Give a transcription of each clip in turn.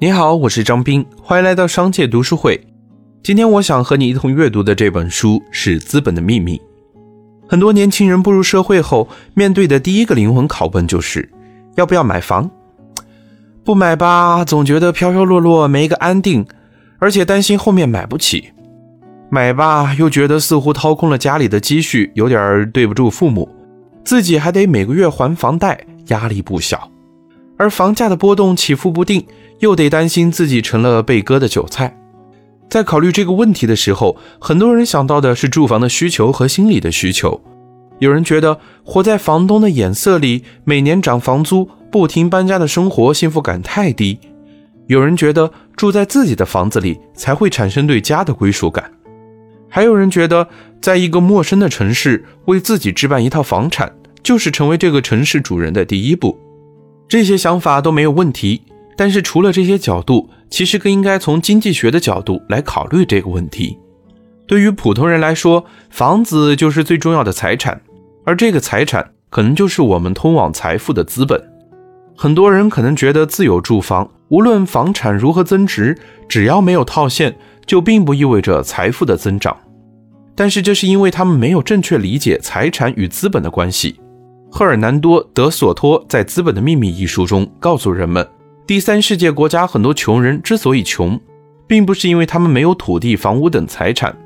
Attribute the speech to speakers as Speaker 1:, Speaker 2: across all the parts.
Speaker 1: 你好，我是张斌，欢迎来到商界读书会。今天我想和你一同阅读的这本书是《资本的秘密》。很多年轻人步入社会后，面对的第一个灵魂拷问就是要不要买房？不买吧，总觉得飘飘落落没一个安定，而且担心后面买不起；买吧，又觉得似乎掏空了家里的积蓄，有点对不住父母，自己还得每个月还房贷，压力不小。而房价的波动起伏不定。又得担心自己成了被割的韭菜。在考虑这个问题的时候，很多人想到的是住房的需求和心理的需求。有人觉得活在房东的眼色里，每年涨房租、不停搬家的生活幸福感太低；有人觉得住在自己的房子里才会产生对家的归属感；还有人觉得在一个陌生的城市为自己置办一套房产，就是成为这个城市主人的第一步。这些想法都没有问题。但是除了这些角度，其实更应该从经济学的角度来考虑这个问题。对于普通人来说，房子就是最重要的财产，而这个财产可能就是我们通往财富的资本。很多人可能觉得自有住房，无论房产如何增值，只要没有套现，就并不意味着财富的增长。但是这是因为他们没有正确理解财产与资本的关系。赫尔南多·德索托在《资本的秘密》一书中告诉人们。第三世界国家很多穷人之所以穷，并不是因为他们没有土地、房屋等财产，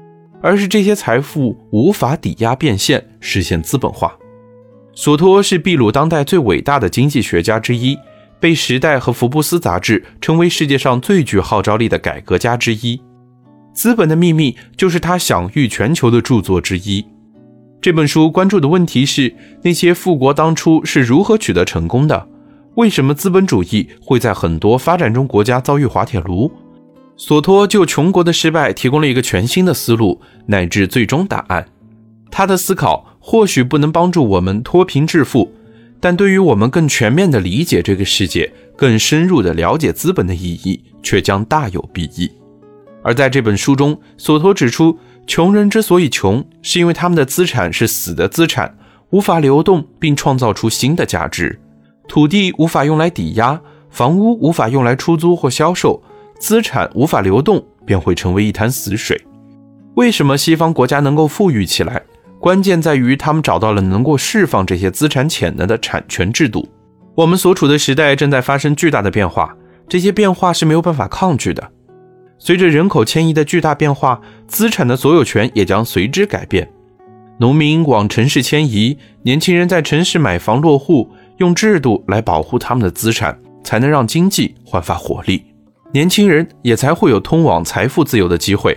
Speaker 1: 而是这些财富无法抵押变现，实现资本化。索托是秘鲁当代最伟大的经济学家之一，被《时代》和《福布斯》杂志称为世界上最具号召力的改革家之一。《资本的秘密》就是他享誉全球的著作之一。这本书关注的问题是那些富国当初是如何取得成功的。为什么资本主义会在很多发展中国家遭遇滑铁卢？索托就穷国的失败提供了一个全新的思路乃至最终答案。他的思考或许不能帮助我们脱贫致富，但对于我们更全面地理解这个世界、更深入地了解资本的意义，却将大有裨益。而在这本书中，索托指出，穷人之所以穷，是因为他们的资产是死的资产，无法流动并创造出新的价值。土地无法用来抵押，房屋无法用来出租或销售，资产无法流动，便会成为一潭死水。为什么西方国家能够富裕起来？关键在于他们找到了能够释放这些资产潜能的产权制度。我们所处的时代正在发生巨大的变化，这些变化是没有办法抗拒的。随着人口迁移的巨大变化，资产的所有权也将随之改变。农民往城市迁移，年轻人在城市买房落户。用制度来保护他们的资产，才能让经济焕发活力，年轻人也才会有通往财富自由的机会。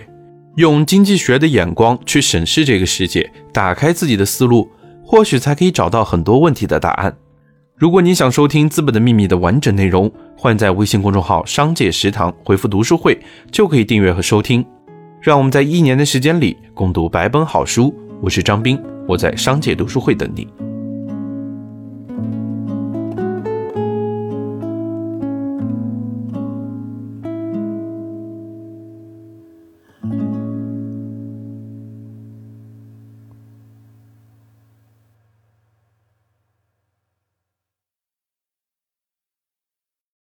Speaker 1: 用经济学的眼光去审视这个世界，打开自己的思路，或许才可以找到很多问题的答案。如果你想收听《资本的秘密》的完整内容，欢迎在微信公众号“商界食堂”回复“读书会”，就可以订阅和收听。让我们在一年的时间里共读百本好书。我是张斌，我在商界读书会等你。